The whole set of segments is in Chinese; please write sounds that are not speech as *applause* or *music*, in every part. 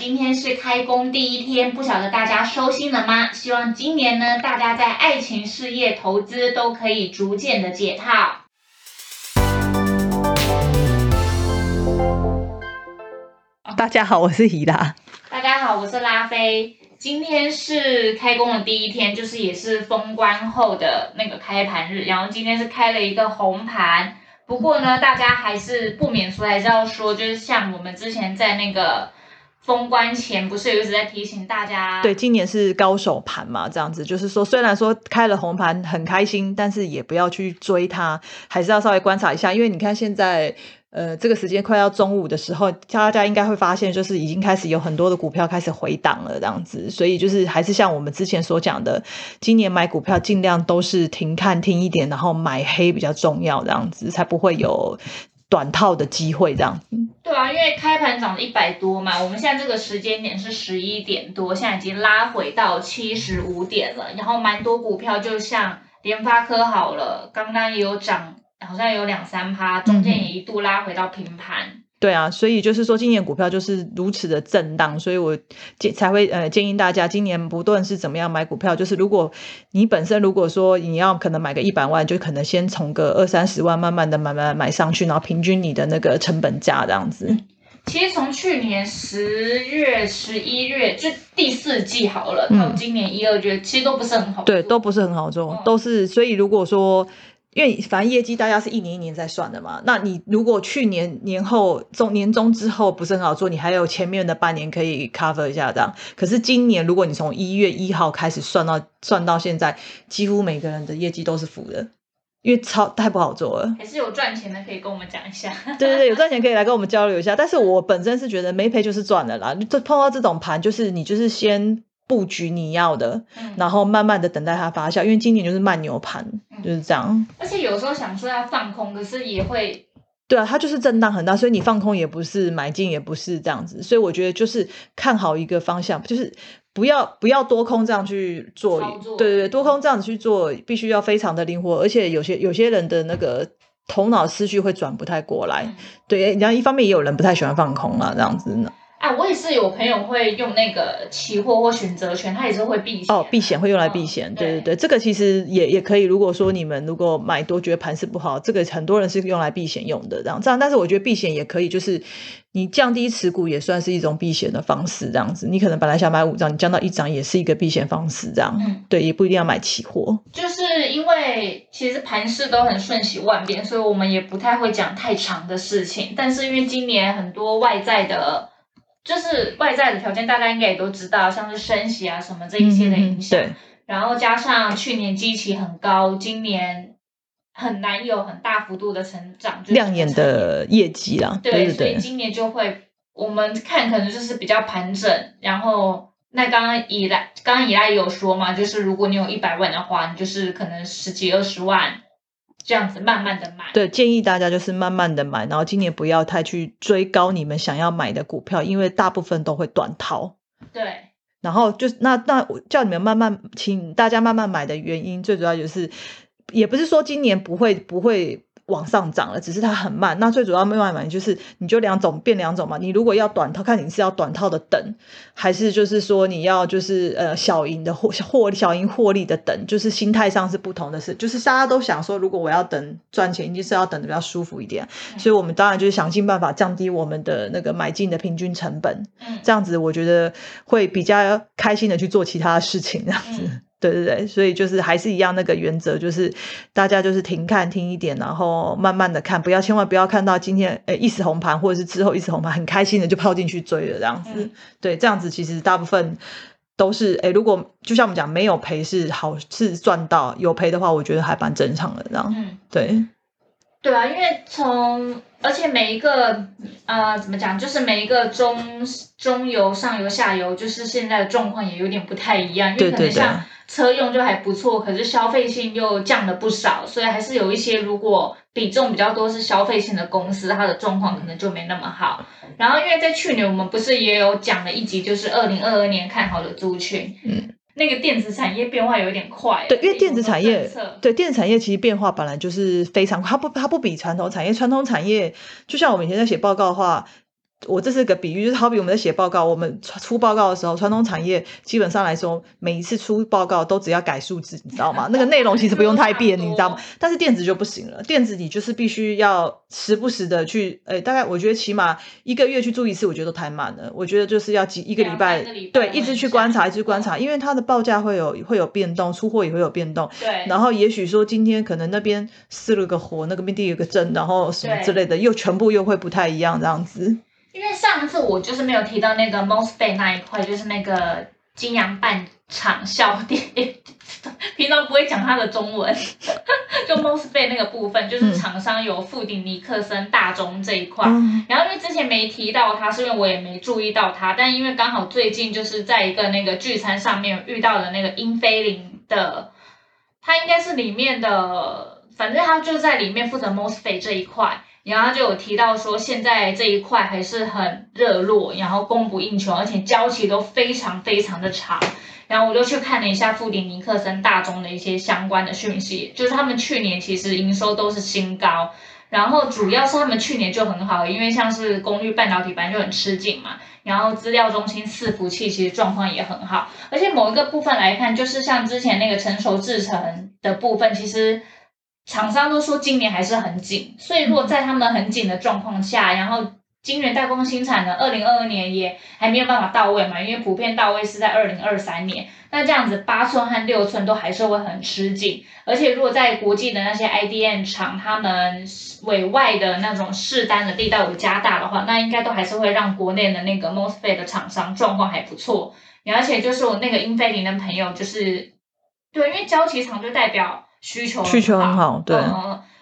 今天是开工第一天，不晓得大家收心了吗？希望今年呢，大家在爱情、事业、投资都可以逐渐的解套。大家好，我是怡拉。大家好，我是拉菲。今天是开工的第一天，就是也是封关后的那个开盘日，然后今天是开了一个红盘。不过呢，大家还是不免说，还是要说，就是像我们之前在那个封关前，不是有一直在提醒大家，对，今年是高手盘嘛，这样子，就是说，虽然说开了红盘很开心，但是也不要去追它，还是要稍微观察一下，因为你看现在。呃，这个时间快要中午的时候，大家应该会发现，就是已经开始有很多的股票开始回档了，这样子。所以就是还是像我们之前所讲的，今年买股票尽量都是停看听一点，然后买黑比较重要，这样子才不会有短套的机会，这样。对啊，因为开盘涨了一百多嘛，我们现在这个时间点是十一点多，现在已经拉回到七十五点了，然后蛮多股票就像联发科好了，刚刚也有涨。好像有两三趴，中间也一度拉回到平盘。对啊，所以就是说，今年股票就是如此的震荡，所以我建才会呃建议大家，今年不论是怎么样买股票，就是如果你本身如果说你要可能买个一百万，就可能先从个二三十万慢慢的买买买上去，然后平均你的那个成本价这样子。其实从去年十月、十一月就第四季好了，到今年一二月，其实都不是很好。对，都不是很好做，都是所以如果说。因为反正业绩大家是一年一年在算的嘛，那你如果去年年后中年终之后不是很好做，你还有前面的半年可以 cover 一下这样。可是今年如果你从一月一号开始算到算到现在，几乎每个人的业绩都是负的，因为超太不好做了。还是有赚钱的可以跟我们讲一下。对对对，有赚钱可以来跟我们交流一下。但是我本身是觉得没赔就是赚的啦。就碰到这种盘，就是你就是先。布局你要的，然后慢慢的等待它发酵，因为今年就是慢牛盘，就是这样。而且有时候想说要放空，可是也会，对啊，它就是震荡很大，所以你放空也不是，买进也不是这样子。所以我觉得就是看好一个方向，就是不要不要多空这样去做，对对对，多空这样子去做，必须要非常的灵活，而且有些有些人的那个头脑思绪会转不太过来。对，然后一方面也有人不太喜欢放空啊，这样子呢。啊，我也是有朋友会用那个期货或选择权，他也是会避险。哦，避险会用来避险，对对对，这个其实也也可以。如果说你们如果买多觉得盘势不好，这个很多人是用来避险用的，这样这样。但是我觉得避险也可以，就是你降低持股也算是一种避险的方式，这样子。你可能本来想买五张，你降到一张也是一个避险方式，这样。嗯，对，也不一定要买期货。就是因为其实盘势都很瞬息万变，所以我们也不太会讲太长的事情。但是因为今年很多外在的。就是外在的条件，大家应该也都知道，像是升息啊什么这一些的影响，然后加上去年基期很高，今年很难有很大幅度的成长，亮眼的业绩啊，对，所以今年就会我们看可能就是比较盘整，然后那刚刚以来刚刚以来有说嘛，就是如果你有一百万的话，你就是可能十几二十万。这样子慢慢的买，对，建议大家就是慢慢的买，然后今年不要太去追高你们想要买的股票，因为大部分都会短套。对，然后就那那我叫你们慢慢，请大家慢慢买的原因，最主要就是，也不是说今年不会不会。往上涨了，只是它很慢。那最主要另外嘛，就是你就两种变两种嘛。你如果要短套，看你是要短套的等，还是就是说你要就是呃小赢的获获小赢获利的等，就是心态上是不同的事。就是大家都想说，如果我要等赚钱，一定是要等的比较舒服一点。所以我们当然就是想尽办法降低我们的那个买进的平均成本。嗯，这样子我觉得会比较开心的去做其他的事情，这样子。对对对，所以就是还是一样那个原则，就是大家就是停看听一点，然后慢慢的看，不要千万不要看到今天诶一时红盘，或者是之后一时红盘，很开心的就泡进去追了这样子。对，这样子其实大部分都是诶，如果就像我们讲没有赔是好是赚到，有赔的话，我觉得还蛮正常的这样。嗯，对。对啊，因为从而且每一个呃怎么讲，就是每一个中中游、上游、下游，就是现在的状况也有点不太一样，因为可能像。车用就还不错，可是消费性又降了不少，所以还是有一些如果比重比较多是消费性的公司，它的状况可能就没那么好。然后因为在去年我们不是也有讲了一集，就是二零二二年看好的族群，嗯，那个电子产业变化有点快，对，因为电子产业，对电子产业其实变化本来就是非常，它不它不比传统产业，传统产业就像我们以前在写报告的话。我这是个比喻，就是好比我们在写报告，我们出报告的时候，传统产业基本上来说，每一次出报告都只要改数字，你知道吗？*laughs* 那个内容其实不用太变，你知道吗？但是电子就不行了，电子你就是必须要时不时的去，诶，大概我觉得起码一个月去做一次，我觉得都太慢了。我觉得就是要几一个礼拜，对，一直去观察，一直观察，因为它的报价会有会有变动，出货也会有变动。对。然后也许说今天可能那边失了个火，那个边地有个震，然后什么之类的，又全部又会不太一样这样子。因为上次我就是没有提到那个 Mosfet 那一块，就是那个金阳半场校店，*laughs* 平常不会讲它的中文，*laughs* 就 Mosfet 那个部分，就是厂商有富鼎尼克森大中这一块。然后因为之前没提到它，是因为我也没注意到它，但因为刚好最近就是在一个那个聚餐上面遇到了那个英菲林的，他应该是里面的，反正他就在里面负责 Mosfet 这一块。然后就有提到说，现在这一块还是很热络，然后供不应求，而且交期都非常非常的长。然后我就去看了一下富鼎尼克森大中的一些相关的讯息，就是他们去年其实营收都是新高，然后主要是他们去年就很好，因为像是功率半导体本来就很吃紧嘛，然后资料中心伺服器其实状况也很好，而且某一个部分来看，就是像之前那个成熟制程的部分，其实。厂商都说今年还是很紧，所以如果在他们很紧的状况下，然后晶圆代工新产的二零二二年也还没有办法到位嘛，因为普遍到位是在二零二三年，那这样子八寸和六寸都还是会很吃紧，而且如果在国际的那些 IDM 厂，他们委外的那种试单的力道有加大的话，那应该都还是会让国内的那个 Mosfet 的厂商状况还不错，而且就是我那个英飞凌的朋友，就是对，因为交期厂就代表。需求需求很好，对，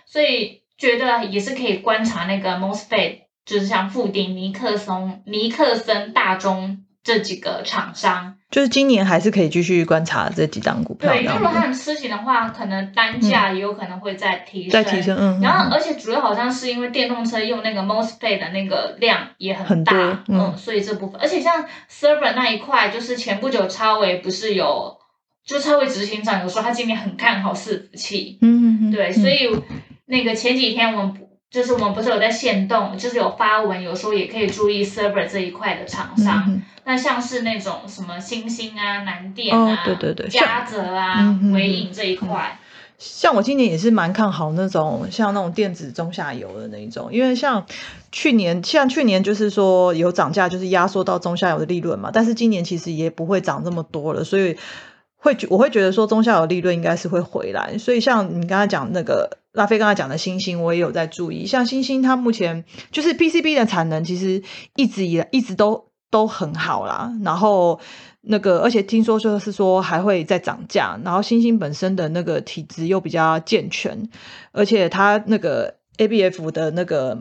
所以觉得也是可以观察那个 Mosfet，就是像富鼎、尼克松、尼克森、大中这几个厂商，就是今年还是可以继续观察这几档股票。对，如果它很吃紧的话，可能单价也有可能会再提升。再提升，嗯。然后，而且主要好像是因为电动车用那个 Mosfet 的那个量也很大，嗯，所以这部分，而且像 Server 那一块，就是前不久超维不是有。就超位执行长有说他今年很看好伺服器，嗯，对，所以那个前几天我们就是我们不是有在限动，就是有发文有说也可以注意 server 这一块的厂商，那像是那种什么星星啊、南电啊、对对对、嘉泽啊、伟影这一块，像我今年也是蛮看好那种像那种电子中下游的那一种，因为像去年像去年就是说有涨价，就是压缩到中下游的利润嘛，但是今年其实也不会涨这么多了，所以。会我会觉得说中下游利润应该是会回来，所以像你刚才讲那个拉菲刚才讲的星星，我也有在注意。像星星它目前就是 PCB 的产能其实一直以来一直都都很好啦，然后那个而且听说就是说还会再涨价，然后星星本身的那个体质又比较健全，而且它那个 ABF 的那个。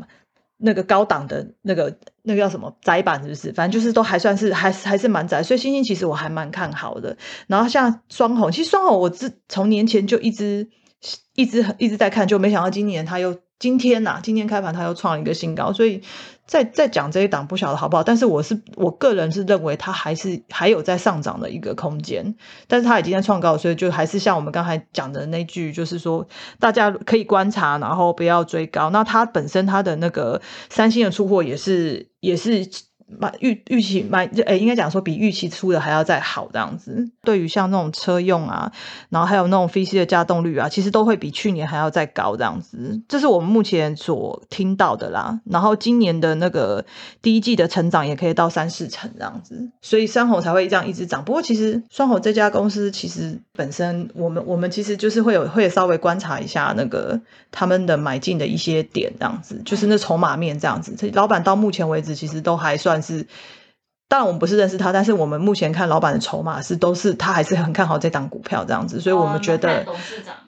那个高档的那个那个叫什么窄板是不是？反正就是都还算是还还是蛮窄，所以星星其实我还蛮看好的。然后像双红，其实双红我自从年前就一直一直一直在看，就没想到今年它又。今天呐，今天开盘它又创了一个新高，所以再再讲这一档不晓得好不好，但是我是我个人是认为它还是还有在上涨的一个空间，但是它已经在创高，所以就还是像我们刚才讲的那句，就是说大家可以观察，然后不要追高。那它本身它的那个三星的出货也是也是。买预预期买，诶，应该讲说比预期出的还要再好这样子。对于像那种车用啊，然后还有那种 VC 的加动率啊，其实都会比去年还要再高这样子。这是我们目前所听到的啦。然后今年的那个第一季的成长也可以到三四成这样子，所以双红才会这样一直涨。不过其实双红这家公司其实本身，我们我们其实就是会有会稍微观察一下那个他们的买进的一些点这样子，就是那筹码面这样子。老板到目前为止其实都还算。是，当然我们不是认识他，但是我们目前看老板的筹码是都是他还是很看好这档股票这样子，所以我们觉得，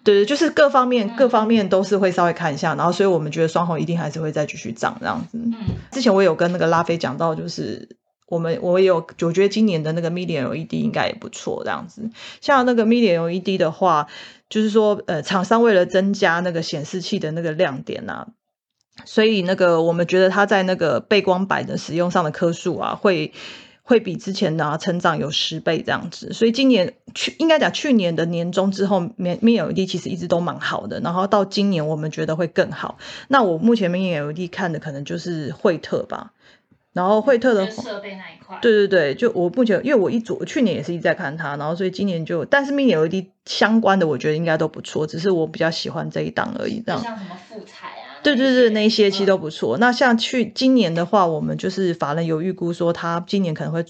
对对，就是各方面各方面都是会稍微看一下，然后所以我们觉得双红一定还是会再继续涨这样子。嗯，之前我有跟那个拉菲讲到，就是我们我也有我觉得今年的那个 Media LED 应该也不错这样子，像那个 Media LED 的话，就是说呃厂商为了增加那个显示器的那个亮点啊。所以那个，我们觉得它在那个背光板的使用上的颗数啊，会会比之前的成长有十倍这样子。所以今年去应该讲去年的年终之后，面面 LED 其实一直都蛮好的。然后到今年，我们觉得会更好。那我目前面 LED 看的可能就是惠特吧。然后惠特的设备那一块，对对对，就我目前因为我一组去年也是一直在看它，然后所以今年就，但是 mini LED 相关的我觉得应该都不错，只是我比较喜欢这一档而已。这样像什么富彩啊？对对对，那一些其实都不错。那像去今年的话，我们就是法人有预估说，他今年可能会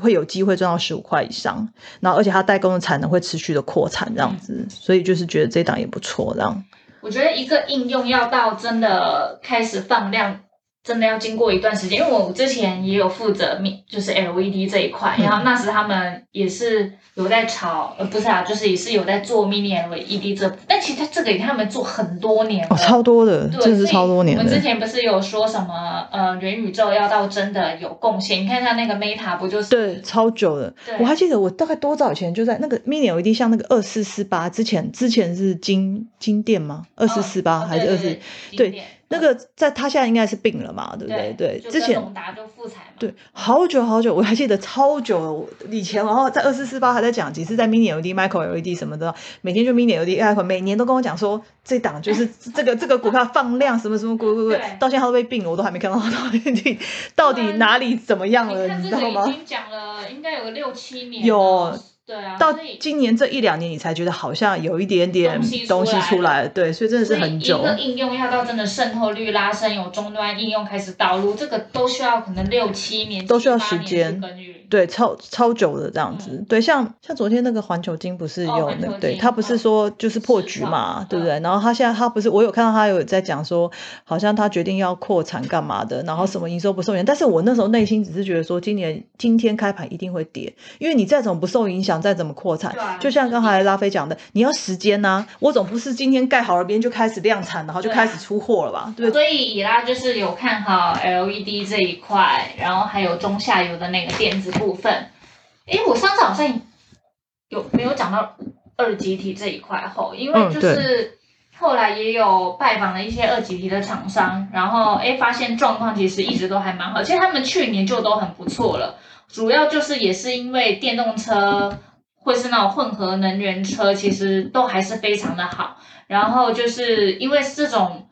会有机会赚到十五块以上，然后而且他代工的产能会持续的扩产这样子，所以就是觉得这档也不错。这样，我觉得一个应用要到真的开始放量。真的要经过一段时间，因为我之前也有负责面，就是 LED 这一块，然后那时他们也是有在炒，呃，不是啊，就是也是有在做 Mini LED 这，但其实这个他们做很多年了，超多的，真的是超多年。我们之前不是有说什么，呃，元宇宙要到真的有贡献？你看它那个 Meta 不就是？对，超久的。我还记得我大概多早以前就在那个 Mini LED，像那个二四四八之前，之前是金金店吗？二四四八还是二四？对。那个在他现在应该是病了嘛，对不对？对，之前达就复采嘛。对，好久好久，我还记得超久以前，然后在二四四八还在讲几次在 Mini LED、Micro LED 什么的，每天就 Mini LED，每年都跟我讲说这档就是 *laughs* 这个这个股票放量什么什么股股股，到现在都被病了，我都还没看到到底到底哪里怎么样了，你知道吗？已经讲了应该有个六七年。有。对啊，到今年这一两年，你才觉得好像有一点点东西出来，对，所以真的是很久。一个应用要到真的渗透率拉升，有终端应用开始导入，这个都需要可能六七年，都需要时间。对，超超久的这样子。对，像像昨天那个环球金不是有那个，对他不是说就是破局嘛，对不对？然后他现在他不是，我有看到他有在讲说，好像他决定要扩产干嘛的，然后什么营收不受影响。但是我那时候内心只是觉得说，今年今天开盘一定会跌，因为你再怎么不受影响，再怎么扩产，就像刚才拉菲讲的，你要时间呐。我总不是今天盖好了，别人就开始量产，然后就开始出货了吧？对。所以以拉就是有看好 LED 这一块，然后还有中下游的那个电子。部分，哎，我上次好像有没有讲到二级体这一块后，因为就是后来也有拜访了一些二级体的厂商，然后哎发现状况其实一直都还蛮好，其实他们去年就都很不错了，主要就是也是因为电动车或是那种混合能源车，其实都还是非常的好，然后就是因为这种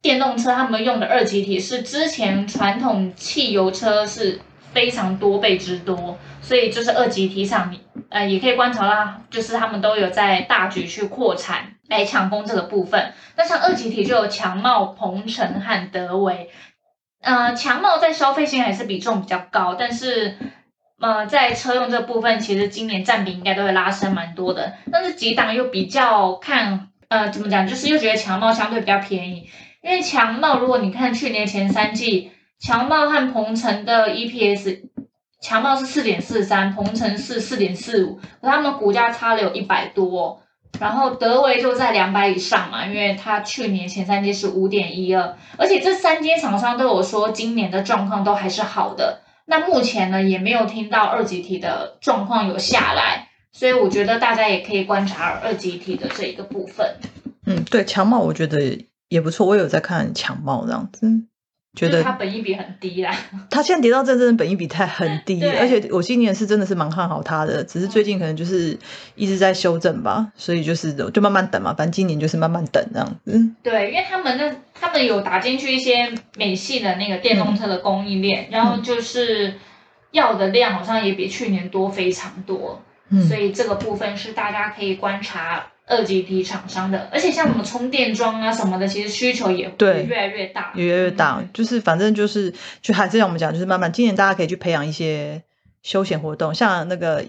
电动车他们用的二级体是之前传统汽油车是。非常多倍之多，所以就是二级体厂，呃，也可以观察到，就是他们都有在大举去扩产来抢攻这个部分。那像二级体就有强茂、鹏程和德维，呃，强茂在消费性还是比重比较高，但是呃，在车用这部分，其实今年占比应该都会拉升蛮多的。但是几档又比较看，呃，怎么讲，就是又觉得强茂相对比较便宜，因为强茂如果你看去年前三季。强茂和鹏程的 EPS，强茂是四点四三，鹏程是四点四五，和他们股价差了有一百多，然后德维就在两百以上嘛，因为它去年前三季是五点一二，而且这三间厂商都有说今年的状况都还是好的，那目前呢也没有听到二级体的状况有下来，所以我觉得大家也可以观察二级体的这一个部分。嗯，对，强茂我觉得也不错，我有在看强茂这样子。觉得它本益比很低啦，*laughs* 它现在跌到真正本益比太很低，而且我今年是真的是蛮看好它的，只是最近可能就是一直在修正吧，所以就是就慢慢等嘛，反正今年就是慢慢等这样子。对，因为他们那他们有打进去一些美系的那个电动车的供应链，然后就是要的量好像也比去年多非常多，所以这个部分是大家可以观察。二级体厂商的，而且像什么充电桩啊什么的，其实需求也会越来越大，越来越大。就是反正就是，就还是像我们讲，就是慢慢，今年大家可以去培养一些休闲活动，像那个。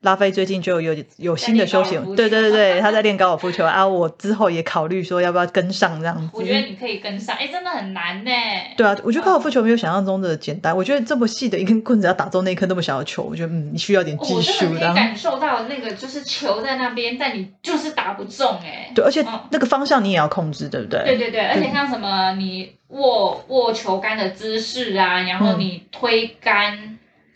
拉菲最近就有有新的休闲，对对对 *laughs* 对，他在练高尔夫球啊。我之后也考虑说要不要跟上这样子。我觉得你可以跟上，哎，真的很难呢。对啊，我觉得高尔夫球没有想象中的简单。我觉得这么细的一根棍子要打中那一颗那么小的球，我觉得嗯，你需要点技术。我可以感受到那个就是球在那边，但你就是打不中哎。对，而且那个方向你也要控制，对不对？对对对，而且像什么你握握球杆的姿势啊，然后你推杆。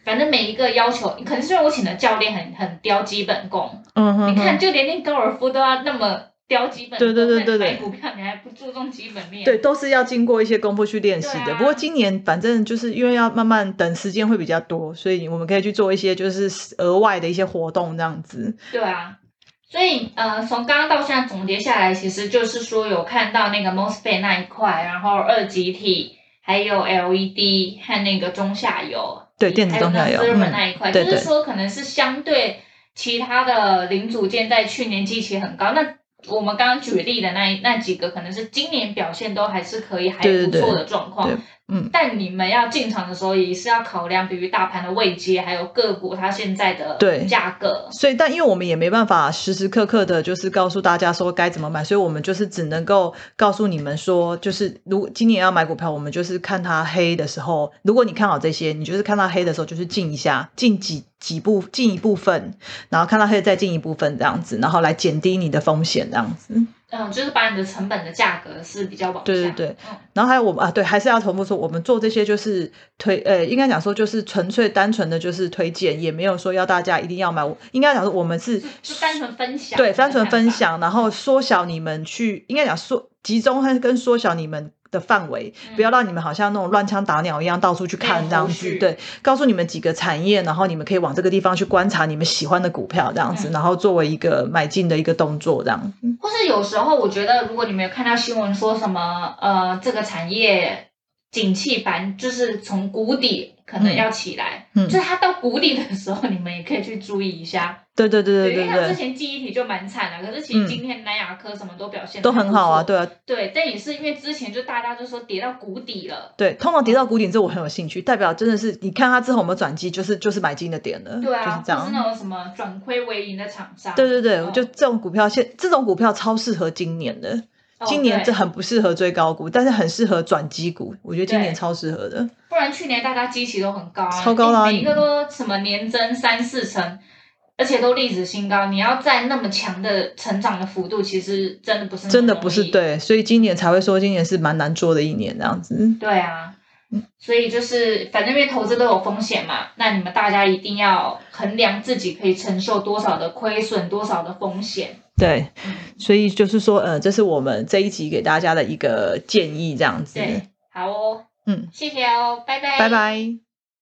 反正每一个要求，可能是因为我请的教练很很雕基本功。嗯哼。你看，就连练高尔夫都要那么雕基本功。对对对对对。买股票你还不注重基本面？对，都是要经过一些功夫去练习的。不过今年反正就是因为要慢慢等时间会比较多，所以我们可以去做一些就是额外的一些活动这样子。对啊。所以呃，从刚刚到现在总结下来，其实就是说有看到那个 MOSFET 那一块，然后二级体。还有 LED 和那个中下游，对电子中下游那一块，就是说可能是相对其他的零组件在去年基期很高。那我们刚刚举例的那那几个，可能是今年表现都还是可以还不错的状况。嗯，但你们要进场的时候也是要考量，比如大盘的位阶，还有个股它现在的对价格。所以，但因为我们也没办法时时刻刻的，就是告诉大家说该怎么买，所以我们就是只能够告诉你们说，就是如今年要买股票，我们就是看它黑的时候，如果你看好这些，你就是看到黑的时候，就是进一下，进几几部，进一部分，然后看到黑再进一部分这样子，然后来减低你的风险这样子。嗯，就是把你的成本的价格是比较往下。对对对，然后还有我们啊，对，还是要重复说，我们做这些就是推，呃，应该讲说就是纯粹单纯的就是推荐，也没有说要大家一定要买。应该讲说我们是单纯分享，对，单纯分享，然后缩小你们去，应该讲缩集中跟跟缩小你们。的范围，不要让你们好像那种乱枪打鸟一样到处去看这样子。对，告诉你们几个产业，然后你们可以往这个地方去观察你们喜欢的股票这样子，然后作为一个买进的一个动作这样。或是有时候我觉得，如果你们有看到新闻说什么，呃，这个产业景气反就是从谷底可能要起来，就是它到谷底的时候，你们也可以去注意一下。对对对对对，因为之前记忆体就蛮惨的，可是其实今天南亚科什么都表现都很好啊，对啊，对，但也是因为之前就大家就说跌到谷底了，对，通常跌到谷底之后我很有兴趣，代表真的是你看它之后有没有转机，就是就是买进的点了，对啊，就是这样，是那种什么转亏为盈的厂商，对对对，就这种股票现这种股票超适合今年的，今年这很不适合追高股，但是很适合转机股，我觉得今年超适合的，不然去年大家基期都很高，超高啦，每一个都什么年增三四成。而且都历史新高，你要在那么强的成长的幅度，其实真的不是真的不是对，所以今年才会说今年是蛮难做的一年这样子。对啊，所以就是反正因为投资都有风险嘛，那你们大家一定要衡量自己可以承受多少的亏损，多少的风险。对，所以就是说，呃，这是我们这一集给大家的一个建议，这样子。对，好哦，嗯，谢谢哦，拜拜，拜拜。